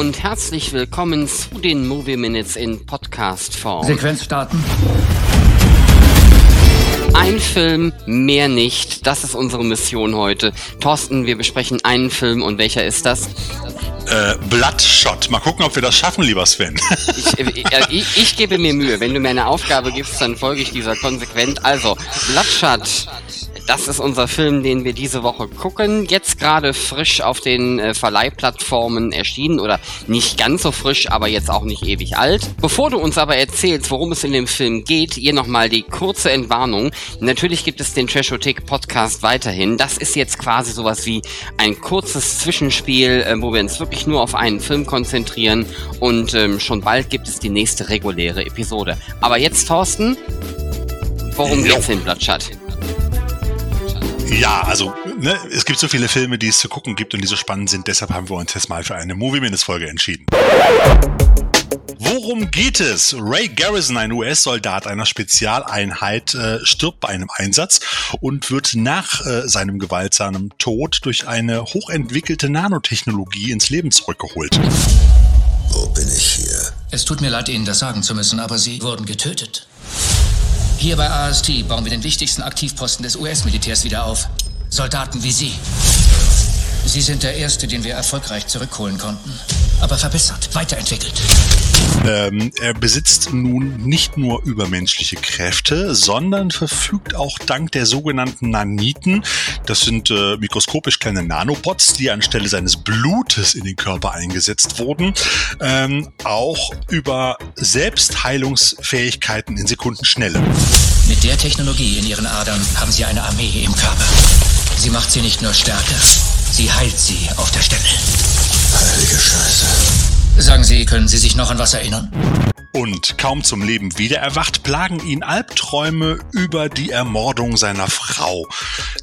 und herzlich willkommen zu den Movie Minutes in Podcast-Form. Sequenz starten. Ein Film, mehr nicht. Das ist unsere Mission heute. Thorsten, wir besprechen einen Film und welcher ist das? Äh, Bloodshot. Mal gucken, ob wir das schaffen, lieber Sven. ich, äh, ich, ich, gebe mir Mühe. Wenn du mir eine Aufgabe gibst, dann folge ich dieser konsequent. Also, Bloodshot das ist unser Film, den wir diese Woche gucken. Jetzt gerade frisch auf den äh, Verleihplattformen erschienen oder nicht ganz so frisch, aber jetzt auch nicht ewig alt. Bevor du uns aber erzählst, worum es in dem Film geht, hier nochmal die kurze Entwarnung. Natürlich gibt es den Trashothek Podcast weiterhin. Das ist jetzt quasi sowas wie ein kurzes Zwischenspiel, äh, wo wir uns wirklich nur auf einen Film konzentrieren und ähm, schon bald gibt es die nächste reguläre Episode. Aber jetzt, Thorsten, worum geht's in Bloodshot? Ja, also ne, es gibt so viele Filme, die es zu gucken gibt und die so spannend sind. Deshalb haben wir uns jetzt mal für eine Movie-Minutes-Folge entschieden. Worum geht es? Ray Garrison, ein US-Soldat einer Spezialeinheit, äh, stirbt bei einem Einsatz und wird nach äh, seinem gewaltsamen Tod durch eine hochentwickelte Nanotechnologie ins Leben zurückgeholt. Wo bin ich hier? Es tut mir leid, Ihnen das sagen zu müssen, aber Sie wurden getötet. Hier bei AST bauen wir den wichtigsten Aktivposten des US-Militärs wieder auf. Soldaten wie Sie. Sie sind der Erste, den wir erfolgreich zurückholen konnten. Aber verbessert, weiterentwickelt. Ähm, er besitzt nun nicht nur übermenschliche Kräfte, sondern verfügt auch dank der sogenannten Naniten, das sind äh, mikroskopisch kleine Nanobots, die anstelle seines Blutes in den Körper eingesetzt wurden, ähm, auch über Selbstheilungsfähigkeiten in Sekundenschnelle. Mit der Technologie in ihren Adern haben sie eine Armee im Körper. Sie macht sie nicht nur stärker, sie heilt sie auf der Stelle. Heilige Scheiße. Sagen Sie, können Sie sich noch an was erinnern? Und kaum zum Leben wiedererwacht, plagen ihn Albträume über die Ermordung seiner Frau.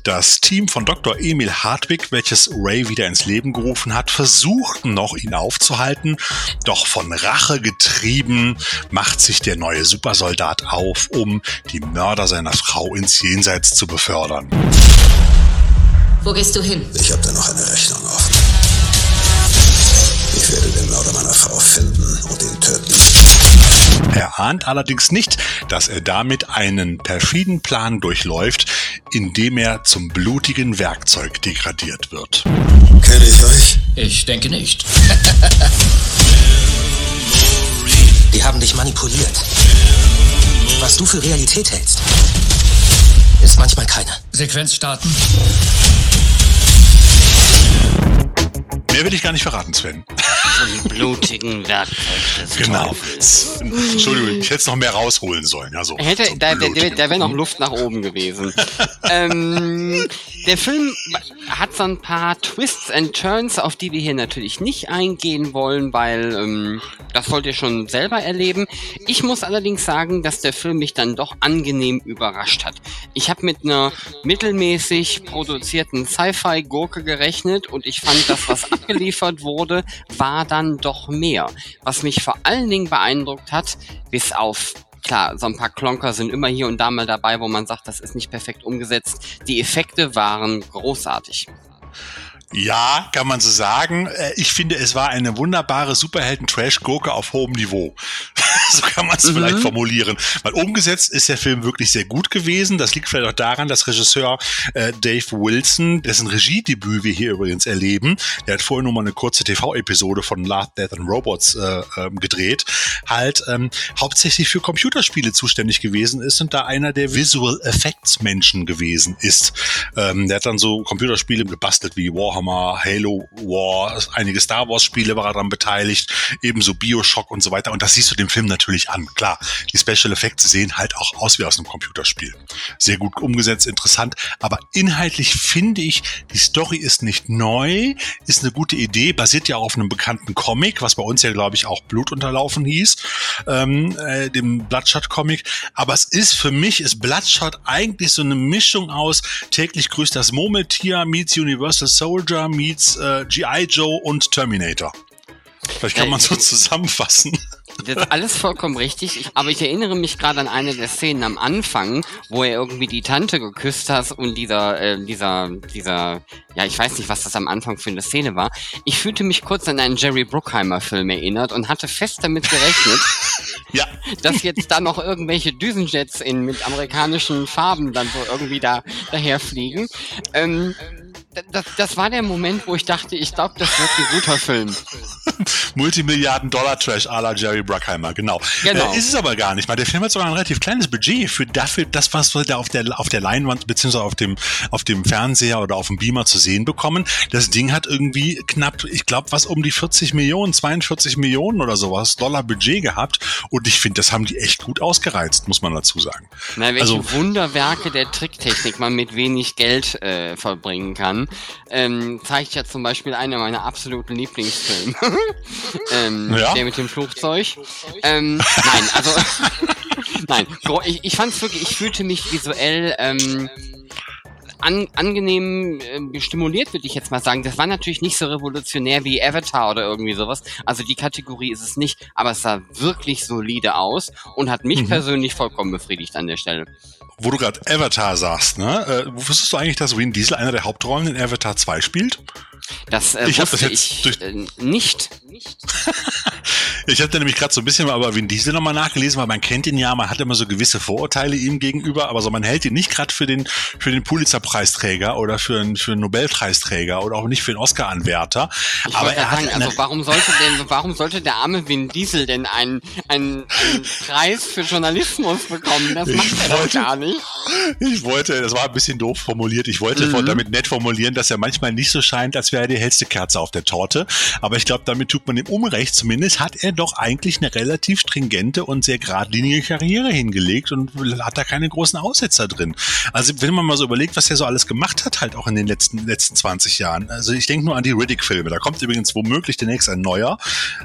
Das Team von Dr. Emil Hartwig, welches Ray wieder ins Leben gerufen hat, versucht noch, ihn aufzuhalten. Doch von Rache getrieben, macht sich der neue Supersoldat auf, um die Mörder seiner Frau ins Jenseits zu befördern. Wo gehst du hin? Ich habe da noch eine Rechnung offen. Ich werde den Mörder meiner Frau finden und ihn töten. Er ahnt allerdings nicht, dass er damit einen perfiden Plan durchläuft, indem er zum blutigen Werkzeug degradiert wird. Kenne ich euch? Ich denke nicht. Die haben dich manipuliert. Was du für Realität hältst, ist manchmal keine. Sequenz starten. Mehr will ich gar nicht verraten, Sven. Zum blutigen Werkzeug Genau. Entschuldigung, ich hätte es noch mehr rausholen sollen. Ja, so. Hätte, Zum da, da, da wäre noch Luft nach oben gewesen. ähm, der Film hat so ein paar Twists and Turns, auf die wir hier natürlich nicht eingehen wollen, weil ähm, das wollt ihr schon selber erleben. Ich muss allerdings sagen, dass der Film mich dann doch angenehm überrascht hat. Ich habe mit einer mittelmäßig produzierten Sci-Fi-Gurke gerechnet und ich fand, das, was abgeliefert wurde, war dann doch mehr. Was mich vor allen Dingen beeindruckt hat, bis auf Klar, so ein paar Klonker sind immer hier und da mal dabei, wo man sagt, das ist nicht perfekt umgesetzt. Die Effekte waren großartig. Ja, kann man so sagen. Äh, Ich finde, es war eine wunderbare Superhelden-Trash-Gurke auf hohem Niveau. so kann man es Mhm. vielleicht formulieren. Weil umgesetzt ist der Film wirklich sehr gut gewesen. Das liegt vielleicht auch daran, dass Regisseur äh, Dave Wilson, dessen Regiedebüt wir hier übrigens erleben, der hat vorher nur mal eine kurze TV-Episode von Love, Death and Robots äh, ähm, gedreht, halt ähm, hauptsächlich für Computerspiele zuständig gewesen ist und da einer der Visual Effects Menschen gewesen ist. Ähm, der hat dann so Computerspiele gebastelt wie Warhammer, Halo War, einige Star Wars Spiele war er daran beteiligt, ebenso Bioshock und so weiter. Und das siehst du dem Film natürlich an. Klar, die Special Effects sehen halt auch aus wie aus einem Computerspiel. Sehr gut umgesetzt, interessant. Aber inhaltlich finde ich, die Story ist nicht neu, ist eine gute Idee, basiert ja auf einem bekannten Comic, was bei uns ja, glaube ich, auch Blutunterlaufen hieß, ähm, äh, dem Bloodshot-Comic. Aber es ist für mich, ist Bloodshot eigentlich so eine Mischung aus täglich grüßt das Murmeltier meets Universal Soldier meets äh, G.I. Joe und Terminator. Vielleicht kann Ja, man so zusammenfassen. das ist alles vollkommen richtig. Ich, aber ich erinnere mich gerade an eine der Szenen am Anfang, wo er irgendwie die Tante geküsst hat und dieser, äh, dieser, dieser, ja, ich weiß nicht, was das am Anfang für eine Szene war. Ich fühlte mich kurz an einen Jerry Bruckheimer Film erinnert und hatte fest damit gerechnet, Ja. dass jetzt da noch irgendwelche Düsenjets in, mit amerikanischen Farben dann so irgendwie da daherfliegen. Ähm, das, das war der Moment, wo ich dachte, ich glaube, das wird ein guter Film. Multimilliarden-Dollar-Trash à la Jerry Bruckheimer, genau. Genau. Äh, ist es aber gar nicht, weil der Film hat sogar ein relativ kleines Budget für dafür, das, was wir da auf der, auf der Leinwand beziehungsweise auf dem, auf dem Fernseher oder auf dem Beamer zu sehen bekommen. Das Ding hat irgendwie knapp, ich glaube, was um die 40 Millionen, 42 Millionen oder sowas Dollar Budget gehabt. Und ich finde, das haben die echt gut ausgereizt, muss man dazu sagen. Na, welche Also- Wunderwerke der Tricktechnik man mit wenig Geld äh, vollbringen kann, ähm, zeigt ja zum Beispiel einer meiner absoluten Lieblingsfilme. ähm, Ja? Der mit dem Flugzeug. Ähm, nein, also nein, ich, ich fand es wirklich, ich fühlte mich visuell ähm, an, angenehm ähm, stimuliert, würde ich jetzt mal sagen. Das war natürlich nicht so revolutionär wie Avatar oder irgendwie sowas. Also die Kategorie ist es nicht, aber es sah wirklich solide aus und hat mich persönlich vollkommen befriedigt an der Stelle. Wo du gerade Avatar sagst, ne? Äh, wusstest du eigentlich, dass Vin Diesel einer der Hauptrollen in Avatar 2 spielt? Das äh, Ich wusste das jetzt ich durch- äh, nicht. Ich habe da nämlich gerade so ein bisschen mal über Vin Diesel nochmal nachgelesen, weil man kennt ihn ja, man hat immer so gewisse Vorurteile ihm gegenüber, aber so man hält ihn nicht gerade für den für den Pulitzer-Preisträger oder für einen für einen Nobelpreisträger oder auch nicht für einen Oscar-Anwärter. Ich Aber er hat sagen, eine, also warum sollte denn, warum sollte der arme Vin Diesel denn einen, einen, einen Preis für Journalismus bekommen? Das Ich macht er doch wollte- gar nicht. ich wollte, das war ein bisschen doof formuliert. Ich wollte Mhm. damit nett formulieren, dass er manchmal nicht so scheint, als wäre er die hellste Kerze auf der Torte. Aber ich glaube, damit tut man ihm Unrecht. Zumindest hat er doch eigentlich eine relativ stringente und sehr geradlinige Karriere hingelegt und hat da keine großen Aussetzer drin. Also wenn man mal so überlegt, was er so alles gemacht hat, halt auch in den letzten, letzten 20 Jahren. Also ich denke nur an die Riddick-Filme. Da kommt übrigens womöglich demnächst ein neuer.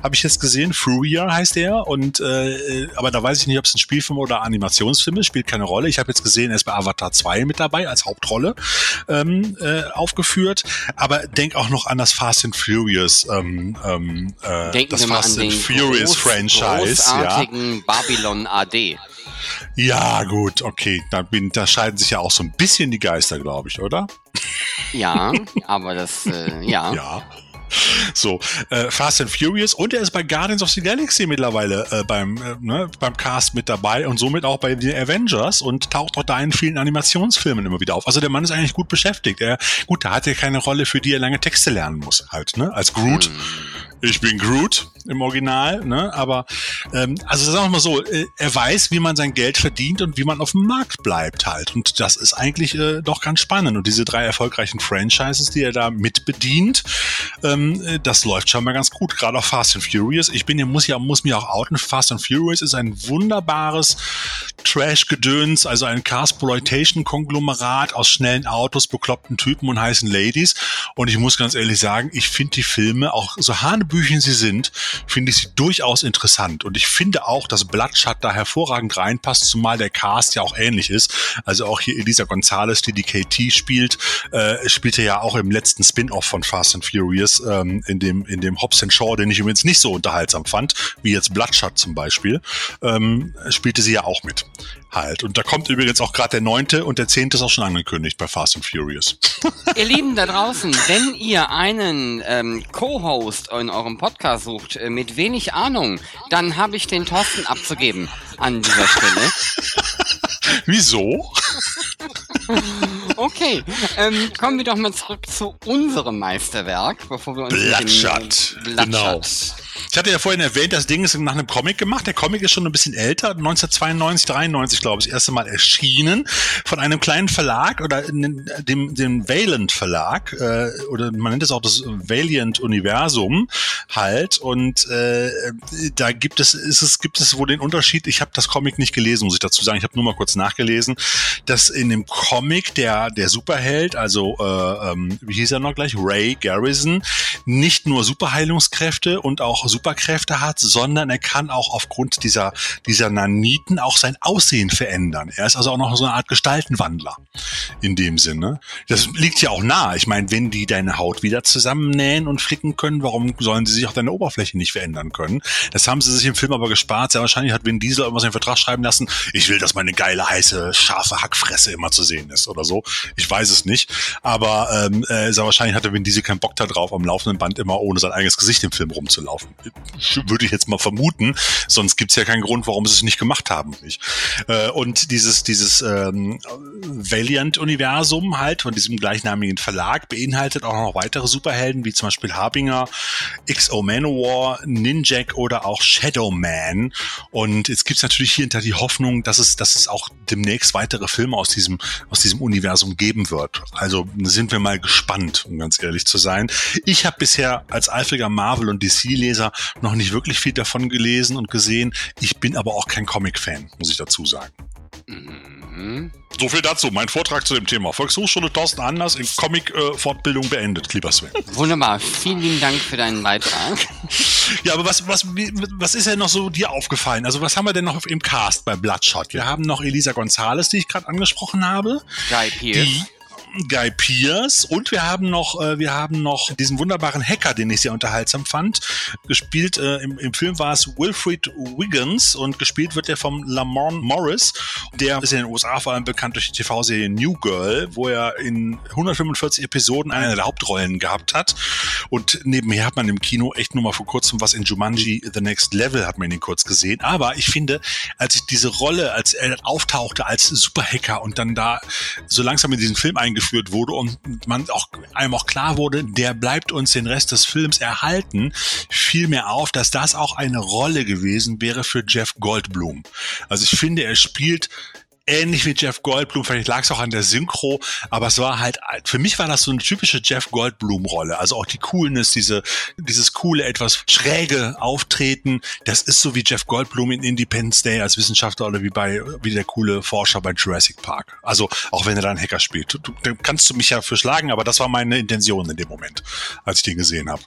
Habe ich jetzt gesehen. Furia heißt er. Und äh, aber da weiß ich nicht, ob es ein Spielfilm oder Animationsfilm ist. Spielt keine Rolle. Ich habe jetzt gesehen, er ist bei Avatar 2 mit dabei als Hauptrolle ähm, äh, aufgeführt. Aber denk auch noch an das Fast and Furious, ähm, ähm, äh, Denken das Fast an and den Furious Franchise. Ja. großartigen Babylon AD. ja, gut, okay. Da, bin, da scheiden sich ja auch so ein bisschen die Geister, glaube ich, oder? Ja, aber das, äh, ja. Ja. So, äh, Fast and Furious und er ist bei Guardians of the Galaxy mittlerweile äh, beim, äh, ne, beim Cast mit dabei und somit auch bei den Avengers und taucht auch da in vielen Animationsfilmen immer wieder auf. Also der Mann ist eigentlich gut beschäftigt. Er, gut, da hat er keine Rolle, für die er lange Texte lernen muss, halt, ne? Als Groot. Ich bin Groot im Original, ne? Aber ähm, also sagen wir mal so, äh, er weiß, wie man sein Geld verdient und wie man auf dem Markt bleibt halt. Und das ist eigentlich äh, doch ganz spannend. Und diese drei erfolgreichen Franchises, die er da mitbedient, ähm, äh, das läuft schon mal ganz gut. Gerade auch Fast and Furious. Ich bin ja muss ja muss mich auch outen. Fast and Furious ist ein wunderbares Trash-Gedöns, also ein Carsploitation-Konglomerat aus schnellen Autos, bekloppten Typen und heißen Ladies. Und ich muss ganz ehrlich sagen, ich finde die Filme, auch so hanebüchen sie sind, finde ich sie durchaus interessant. Und ich finde auch, dass Bloodshot da hervorragend reinpasst, zumal der Cast ja auch ähnlich ist. Also auch hier Elisa Gonzalez, die die KT spielt, äh, spielte ja auch im letzten Spin-off von Fast and Furious, ähm, in dem, in dem Hobbs and Shaw, den ich übrigens nicht so unterhaltsam fand, wie jetzt Bloodshot zum Beispiel, ähm, spielte sie ja auch mit. Halt. Und da kommt übrigens auch gerade der neunte und der zehnte ist auch schon angekündigt bei Fast and Furious. Ihr Lieben da draußen, wenn ihr einen ähm, Co-Host in eurem Podcast sucht äh, mit wenig Ahnung, dann habe ich den Thorsten abzugeben an dieser Stelle. Wieso? Okay, ähm, kommen wir doch mal zurück zu unserem Meisterwerk, bevor wir uns mit dem, Bloodshot. Genau. Ich hatte ja vorhin erwähnt, das Ding ist nach einem Comic gemacht. Der Comic ist schon ein bisschen älter, 1992, 93, glaube ich, das erste Mal erschienen von einem kleinen Verlag oder dem, dem Valent Verlag äh, oder man nennt es auch das Valiant Universum halt. Und äh, da gibt es, ist es gibt es wohl den Unterschied. Ich habe das Comic nicht gelesen, muss ich dazu sagen. Ich habe nur mal kurz nachgelesen, dass in dem Comic der der Superheld, also äh, ähm, wie hieß er noch gleich, Ray Garrison, nicht nur Superheilungskräfte und auch Superkräfte hat, sondern er kann auch aufgrund dieser, dieser Naniten auch sein Aussehen verändern. Er ist also auch noch so eine Art Gestaltenwandler in dem Sinne. Das liegt ja auch nah. Ich meine, wenn die deine Haut wieder zusammennähen und flicken können, warum sollen sie sich auch deine Oberfläche nicht verändern können? Das haben sie sich im Film aber gespart. Sehr wahrscheinlich hat Vin Diesel irgendwas in den Vertrag schreiben lassen. Ich will, dass meine geile, heiße, scharfe Hackfresse immer zu sehen ist oder so. Ich weiß es nicht. Aber ähm, äh, sehr wahrscheinlich hatte Vin Diesel keinen Bock da drauf, am laufenden Band immer ohne sein eigenes Gesicht im Film rumzulaufen. Würde ich jetzt mal vermuten. Sonst gibt's ja keinen Grund, warum sie es nicht gemacht haben. Nicht? Äh, und dieses, dieses ähm, Valiant-Universum halt von diesem gleichnamigen Verlag beinhaltet auch noch weitere Superhelden, wie zum Beispiel Harbinger, XO Manowar, Ninjak oder auch Shadow Man. Und jetzt gibt's natürlich hier hinter die Hoffnung, dass es, dass es auch demnächst weitere Filme aus diesem, aus diesem Universum geben wird. Also sind wir mal gespannt, um ganz ehrlich zu sein. Ich habe bisher als eifriger Marvel- und DC-Leser noch nicht wirklich viel davon gelesen und gesehen. Ich bin aber auch kein Comic-Fan, muss ich dazu sagen. Mhm. So viel dazu. Mein Vortrag zu dem Thema. Volkshochschule Thorsten Anders in Comic-Fortbildung beendet, lieber Sven. Wunderbar. Vielen lieben Dank für deinen Beitrag. Ja, aber was, was, was ist denn noch so dir aufgefallen? Also was haben wir denn noch im Cast bei Bloodshot? Wir haben noch Elisa Gonzalez, die ich gerade angesprochen habe. Guy Pearce. Die Guy Pierce und wir haben noch äh, wir haben noch diesen wunderbaren Hacker, den ich sehr unterhaltsam fand. Gespielt äh, im, im Film war es Wilfred Wiggins und gespielt wird er vom Lamont Morris. Der ist in den USA vor allem bekannt durch die TV-Serie New Girl, wo er in 145 Episoden eine der Hauptrollen gehabt hat. Und nebenher hat man im Kino echt nur mal vor kurzem was in Jumanji The Next Level hat man ihn kurz gesehen. Aber ich finde, als ich diese Rolle, als er auftauchte als Superhacker und dann da so langsam in diesen Film eingeführt wurde und man auch einem auch klar wurde, der bleibt uns den Rest des Films erhalten, fiel mir auf, dass das auch eine Rolle gewesen wäre für Jeff Goldblum. Also ich finde, er spielt ähnlich wie Jeff Goldblum, vielleicht lag es auch an der Synchro, aber es war halt, für mich war das so eine typische Jeff Goldblum-Rolle. Also auch die Coolness, diese, dieses coole, etwas schräge Auftreten, das ist so wie Jeff Goldblum in Independence Day als Wissenschaftler oder wie bei, wie der coole Forscher bei Jurassic Park. Also auch wenn er da einen Hacker spielt. Du, du, kannst du mich ja für schlagen, aber das war meine Intention in dem Moment, als ich den gesehen habe.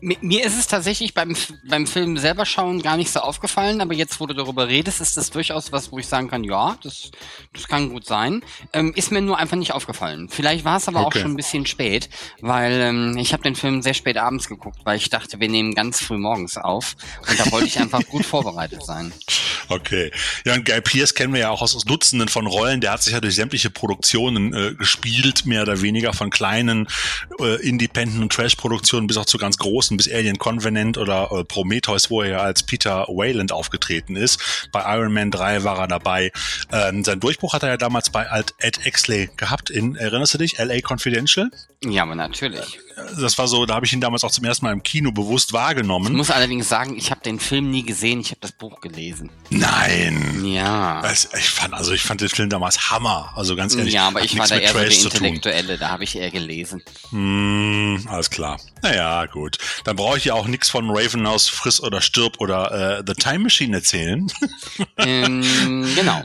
Mi- Mir ist es tatsächlich beim, beim Film selber schauen gar nicht so aufgefallen, aber jetzt, wo du darüber redest, ist das durchaus was, wo ich sagen kann, ja, das, das kann gut sein. Ähm, ist mir nur einfach nicht aufgefallen. Vielleicht war es aber Okay. auch schon ein bisschen spät, weil ähm, ich habe den Film sehr spät abends geguckt, weil ich dachte, wir nehmen ganz früh morgens auf und da wollte ich einfach gut vorbereitet sein. Okay. Ja, und Guy Pierce kennen wir ja auch aus, aus Dutzenden von Rollen. Der hat sich ja durch sämtliche Produktionen äh, gespielt, mehr oder weniger von kleinen äh, Independent- und Trash-Produktionen bis auch zu ganz großen, bis Alien Covenant oder äh, Prometheus, wo er ja als Peter Wayland aufgetreten ist. Bei Iron Man 3 war er dabei. Ähm, sein Durchbruch hat er ja damals bei Alt Ed Exley gehabt in, erinnerst du dich, LA Confidential? Ja, aber natürlich. Das war so, da habe ich ihn damals auch zum ersten Mal im Kino bewusst Ich wahrgenommen. muss allerdings sagen, ich habe den Film nie gesehen, ich habe das Buch gelesen. Nein! Ja. Das, ich fand, also ich fand den Film damals Hammer. Also ganz ehrlich. Ja, aber ich war da eher so Trash der zu tun. Intellektuelle, da habe ich eher gelesen. Hm, alles klar. Naja, gut. Dann brauche ich ja auch nichts von Raven aus Friss oder Stirb oder äh, The Time Machine erzählen. ähm, genau.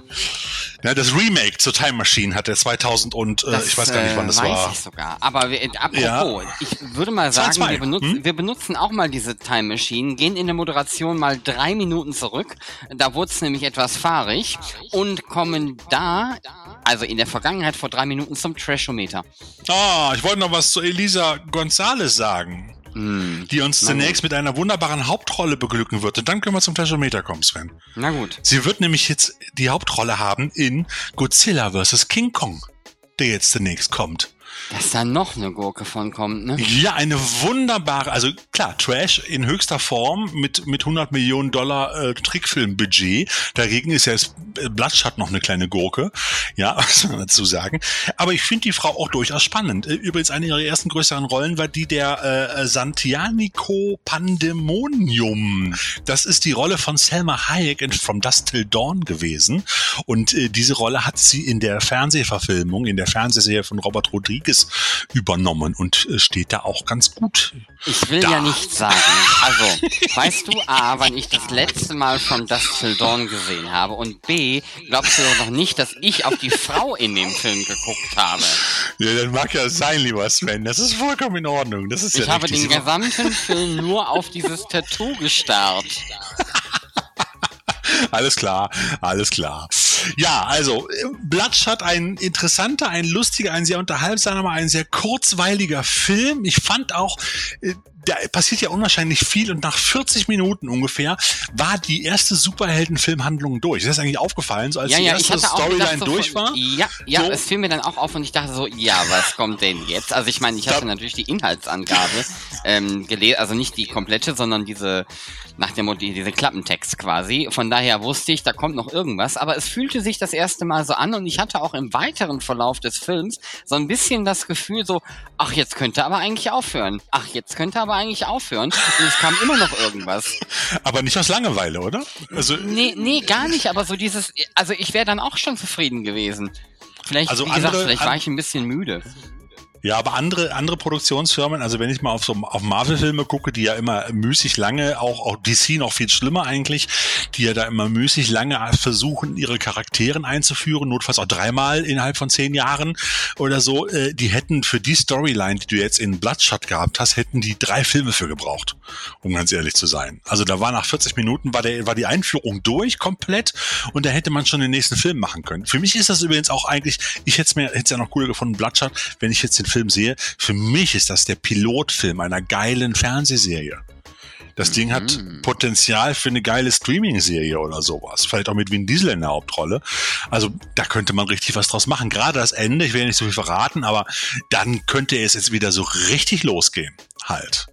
Ja, das Remake zur Time Machine hat der 2000 und äh, Das, ich weiß gar nicht, wann das äh, weiß war. ich sogar. Aber wir, äh, apropos, Ja. ich würde mal sagen, 2-2, wir, benutzen, hm? wir benutzen auch mal diese Time Machine, gehen in der Moderation mal drei Minuten zurück. Da wurde es nämlich etwas fahrig und kommen da, also in der Vergangenheit vor drei Minuten zum Trashometer. Ah, ich wollte noch was zu Elisa Gonzalez sagen, Hm. die uns Na zunächst mit einer wunderbaren Hauptrolle beglücken wird. Und dann können wir zum Taschometer kommen, Sven. Na gut. Sie wird nämlich jetzt die Hauptrolle haben in Godzilla vs. King Kong, der jetzt zunächst kommt. Dass da noch eine Gurke von kommt, ne? Ja, eine wunderbare, also klar, Trash in höchster Form mit, mit 100 Millionen Dollar äh, Trickfilmbudget. Dagegen ist ja das äh, Bloodshot noch eine kleine Gurke. Ja, was man dazu sagen. Aber ich finde die Frau auch durchaus spannend. Äh, Übrigens, eine ihrer ersten größeren Rollen war die der äh, Santianico Pandemonium. Das ist die Rolle von Selma Hayek in From Dusk Till Dawn gewesen. Und äh, diese Rolle hat sie in der Fernsehverfilmung, in der Fernsehserie von Robert Rodriguez Krieges übernommen und äh, steht da auch ganz gut. Ich will da. ja nicht sagen. Also, weißt du, A, wann ich das letzte Mal schon das Till Dawn gesehen habe und B, glaubst du doch noch nicht, dass ich auf die Frau in dem Film geguckt habe. Ja, dann mag ja sein, lieber Sven. Das ist vollkommen in Ordnung. Das ist Ich ja habe den gesamten Film nur auf dieses Tattoo gestarrt. Alles klar, alles klar. Ja, also äh, Bloodshot, ein interessanter, ein lustiger, ein sehr unterhaltsamer, ein sehr kurzweiliger Film. Ich fand auch, äh, da passiert ja unwahrscheinlich viel und nach 40 Minuten ungefähr war die erste Superheldenfilmhandlung durch. Ist das eigentlich aufgefallen, so als Ja, die ja, ich erste Storyline so durch war? Ja, ja, So. es fiel mir dann auch auf und ich dachte so, ja, was kommt denn jetzt? Also ich meine, ich hatte Da- natürlich die Inhaltsangabe ähm, gelesen, also nicht die komplette, sondern diese nach dem Motto, diese Klappentext quasi. Von daher wusste ich, da kommt noch irgendwas, aber es fühlte sich das erste Mal so an und ich hatte auch im weiteren Verlauf des Films so ein bisschen das Gefühl so, ach, jetzt könnte aber eigentlich aufhören. Ach, jetzt könnte aber eigentlich aufhören. Und es kam immer noch irgendwas. Aber nicht aus Langeweile, oder? Also Nee, nee, gar nicht, aber so dieses, also ich wäre dann auch schon zufrieden gewesen. Vielleicht, Also wie gesagt, andere- vielleicht war ich ein bisschen müde. Ja, aber andere, andere Produktionsfirmen, also wenn ich mal auf so auf Marvel-Filme gucke, die ja immer müßig lange, auch, auch DC noch viel schlimmer eigentlich, die ja da immer müßig lange versuchen, ihre Charakteren einzuführen, notfalls auch dreimal innerhalb von zehn Jahren oder so, äh, die hätten für die Storyline, die du jetzt in Bloodshot gehabt hast, hätten die drei Filme für gebraucht, um ganz ehrlich zu sein. Also da war nach 40 Minuten war der, war die Einführung durch komplett und da hätte man schon den nächsten Film machen können. Für mich ist das übrigens auch eigentlich, ich hätte es mir, hätte es ja noch cooler gefunden, Bloodshot, wenn ich jetzt den Film sehe. Für mich ist das der Pilotfilm einer geilen Fernsehserie. Das Ding hat Potenzial für eine geile Streaming-Serie oder sowas. Vielleicht auch mit Vin Diesel in der Hauptrolle. Also da könnte man richtig was draus machen. Gerade das Ende, ich will nicht so viel verraten, aber dann könnte es jetzt wieder so richtig losgehen. Halt.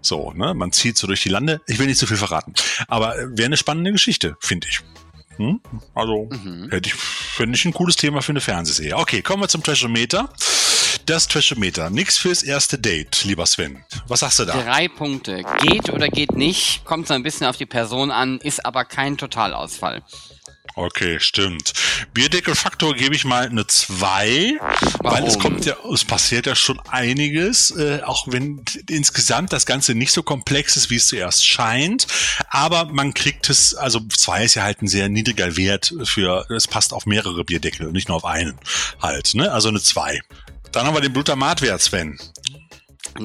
So, ne? Man zieht so durch die Lande. Ich will nicht zu viel verraten. Aber äh, wäre eine spannende Geschichte, finde ich. Hm? Also hätte ich, finde ich ein cooles Thema für eine Fernsehserie. Okay, kommen wir zum Trashometer. Das Trashometer. Nix fürs erste Date, lieber Sven. Was sagst du da? Drei Punkte. Geht oder geht nicht, kommt so ein bisschen auf die Person an, ist aber kein Totalausfall. Okay, stimmt. Bierdeckelfaktor gebe ich mal eine 2, weil es kommt ja, es passiert ja schon einiges, äh, auch wenn insgesamt das Ganze nicht so komplex ist, wie es zuerst scheint. Aber man kriegt es, also 2 ist ja halt ein sehr niedriger Wert für, es passt auf mehrere Bierdeckel und nicht nur auf einen halt, ne? Also eine 2. Dann haben wir den Blutamatwert, Sven.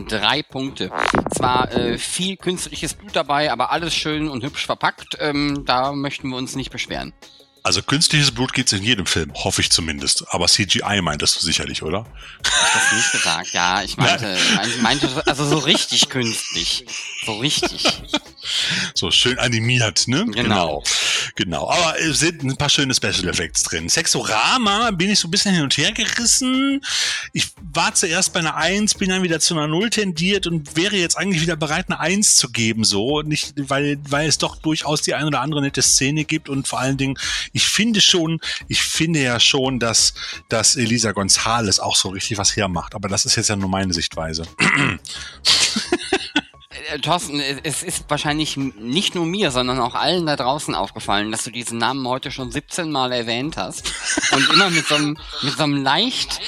Drei Punkte. Zwar äh, viel künstliches Blut dabei, aber alles schön und hübsch verpackt. Ähm, da möchten wir uns nicht beschweren. Also künstliches Blut gibt's in jedem Film, hoffe ich zumindest. Aber CGI meintest du sicherlich, oder? Das nicht gesagt, ja. Ich meinte, meinte, meinte also so richtig künstlich. So richtig. So schön animiert, ne? Genau. Genau. Aber es sind ein paar schöne Special Effects drin. Sexorama bin ich so ein bisschen hin und her gerissen. Ich war zuerst bei einer 1, bin dann wieder zu einer 0 tendiert und wäre jetzt eigentlich wieder bereit, eine 1 zu geben, so. Nicht, weil, weil es doch durchaus die ein oder andere nette Szene gibt und vor allen Dingen, ich finde schon, ich finde ja schon, dass, dass Elisa Gonzalez auch so richtig was hermacht. Aber das ist jetzt ja nur meine Sichtweise. Äh, Thorsten, es ist wahrscheinlich nicht nur mir, sondern auch allen da draußen aufgefallen, dass du diesen Namen heute schon 17 Mal erwähnt hast. Und immer mit so einem, mit so einem leicht,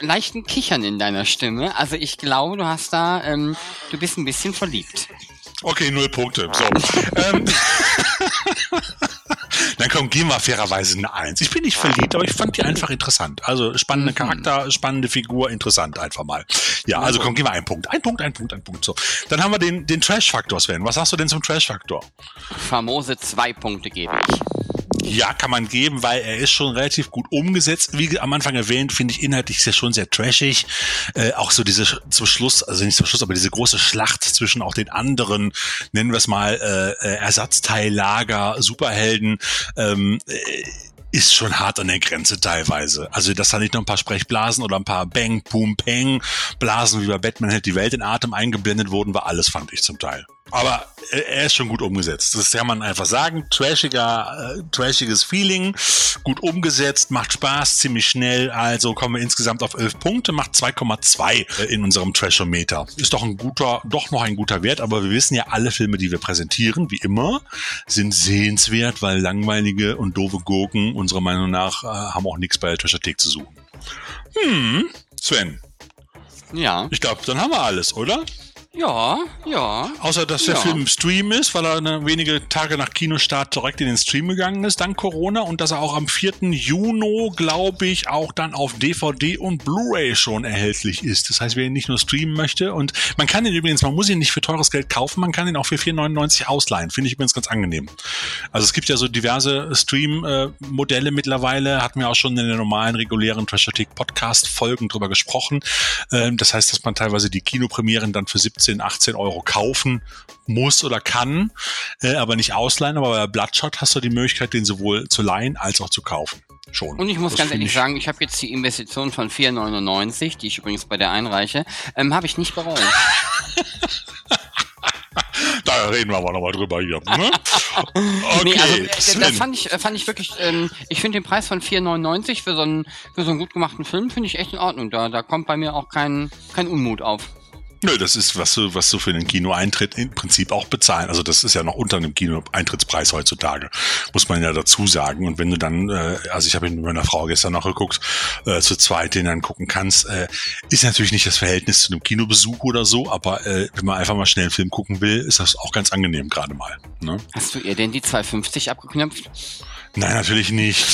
leichten Kichern in deiner Stimme. Also ich glaube, du hast da, ähm, du bist ein bisschen verliebt. Okay, null Punkte. So. ähm, Dann komm, gehen wir fairerweise eine Eins. Ich bin nicht verliebt, aber ich fand die einfach interessant. Also spannende Charakter, spannende Figur, interessant einfach mal. Ja, also komm, gehen wir einen Punkt. Ein Punkt, ein Punkt, ein Punkt. So. Dann haben wir den, den Trash-Faktor, Sven. Was sagst du denn zum Trash-Faktor? Famose zwei Punkte gebe ich. Ja, kann man geben, weil er ist schon relativ gut umgesetzt. Wie am Anfang erwähnt, finde ich inhaltlich er schon sehr trashig. Äh, auch so diese zum Schluss, also nicht zum Schluss, aber diese große Schlacht zwischen auch den anderen, nennen wir es mal, äh, äh, Ersatzteillager, Superhelden, ähm, äh, ist schon hart an der Grenze teilweise. Also, dass da nicht noch ein paar Sprechblasen oder ein paar Bang, Boom, Peng Blasen wie bei Batman hält die Welt in Atem eingeblendet wurden, war alles, fand ich zum Teil. Aber äh, er ist schon gut umgesetzt. Das kann man einfach sagen. Trashiger, äh, trashiges Feeling, gut umgesetzt, macht Spaß, ziemlich schnell. Also kommen wir insgesamt auf 11 Punkte, macht 2,2 in unserem Trashometer. Ist doch ein guter, doch noch ein guter Wert, aber wir wissen ja, alle Filme, die wir präsentieren, wie immer, sind sehenswert, weil langweilige und doofe Gurken unserer Meinung nach äh, haben auch nichts bei der Trashothek zu suchen. Hm, Sven, Ja. ich glaube, dann haben wir alles, oder? Ja, ja. Außer, dass der Ja. Film im Stream ist, weil er wenige Tage nach Kinostart direkt in den Stream gegangen ist, dank Corona, und dass er auch am 4. Juni, glaube ich, auch dann auf DVD und Blu-ray schon erhältlich ist. Das heißt, wer ihn nicht nur streamen möchte, und man kann ihn übrigens, man muss ihn nicht für teures Geld kaufen, man kann ihn auch für 4,99 ausleihen. Finde ich übrigens ganz angenehm. Also es gibt ja so diverse Stream-Modelle mittlerweile, hatten wir auch schon in den normalen, regulären Trashothek-Podcast-Folgen drüber gesprochen. Ähm, Das heißt, dass man teilweise die Kinopremieren dann für 17, 18 Euro kaufen muss oder kann, äh, aber nicht ausleihen. Aber bei Bloodshot hast du die Möglichkeit, den sowohl zu leihen als auch zu kaufen. Schon. Und ich muss Das ganz ehrlich sagen, ich habe jetzt die Investition von 4,99, die ich übrigens bei der einreiche, ähm, habe ich nicht bereut. Da reden wir aber nochmal drüber hier. Ne? Okay, nee, also äh, das fand ich, äh, fand ich wirklich, ähm, ich finde den Preis von 4,99 für so einen für so einen gut gemachten Film finde ich echt in Ordnung. Da, da kommt bei mir auch kein, kein Unmut auf. Nö, das ist, was du, was du für den Kinoeintritt im Prinzip auch bezahlen. Also das ist ja noch unter einem Kinoeintrittspreis heutzutage, muss man ja dazu sagen. Und wenn du dann, äh, also ich habe ihn mit meiner Frau gestern noch geguckt, äh, zu zweit den dann gucken kannst, äh, ist natürlich nicht das Verhältnis zu einem Kinobesuch oder so, aber äh, wenn man einfach mal schnell einen Film gucken will, ist das auch ganz angenehm gerade mal. Ne? Hast du ihr denn die 2,50 abgeknöpft? Nein, natürlich nicht.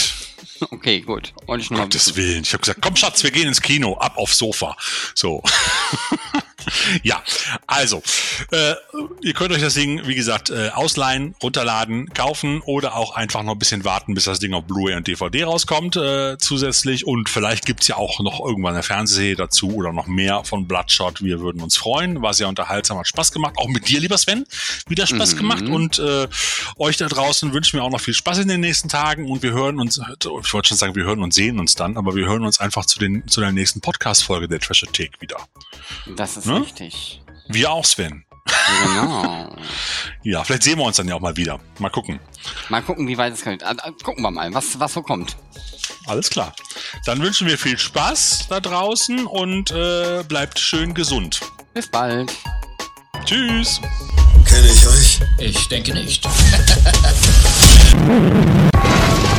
Okay, gut. Wollte ich mal Gottes. Willen. Ich habe gesagt, komm Schatz, wir gehen ins Kino, ab aufs Sofa. So. ja, also, äh, ihr könnt euch das Ding, wie gesagt, äh, ausleihen, runterladen, kaufen oder auch einfach noch ein bisschen warten, bis das Ding auf Blu-ray und DVD rauskommt äh, zusätzlich. Und vielleicht gibt's ja auch noch irgendwann eine Fernsehserie dazu oder noch mehr von Bloodshot. Wir würden uns freuen. War sehr unterhaltsam, hat Spaß gemacht. Auch mit dir, lieber Sven, wieder Spaß gemacht. Und äh, euch da draußen wünschen wir auch noch viel Spaß in den nächsten Tagen. Und wir hören uns, ich wollte schon sagen, wir hören und sehen uns dann, aber wir hören uns einfach zu, den, zu der nächsten Podcast-Folge der Trashothek wieder. Das ist Ne? Richtig. Wir auch, Sven. Genau. Ja, vielleicht sehen wir uns dann ja auch mal wieder. Mal gucken. Mal gucken, wie weit es geht. Ah, ah, Gucken wir mal, was, was so kommt. Alles klar. Dann wünschen wir viel Spaß da draußen und äh, bleibt schön gesund. Bis bald. Tschüss. Kenne ich euch? Ich denke nicht.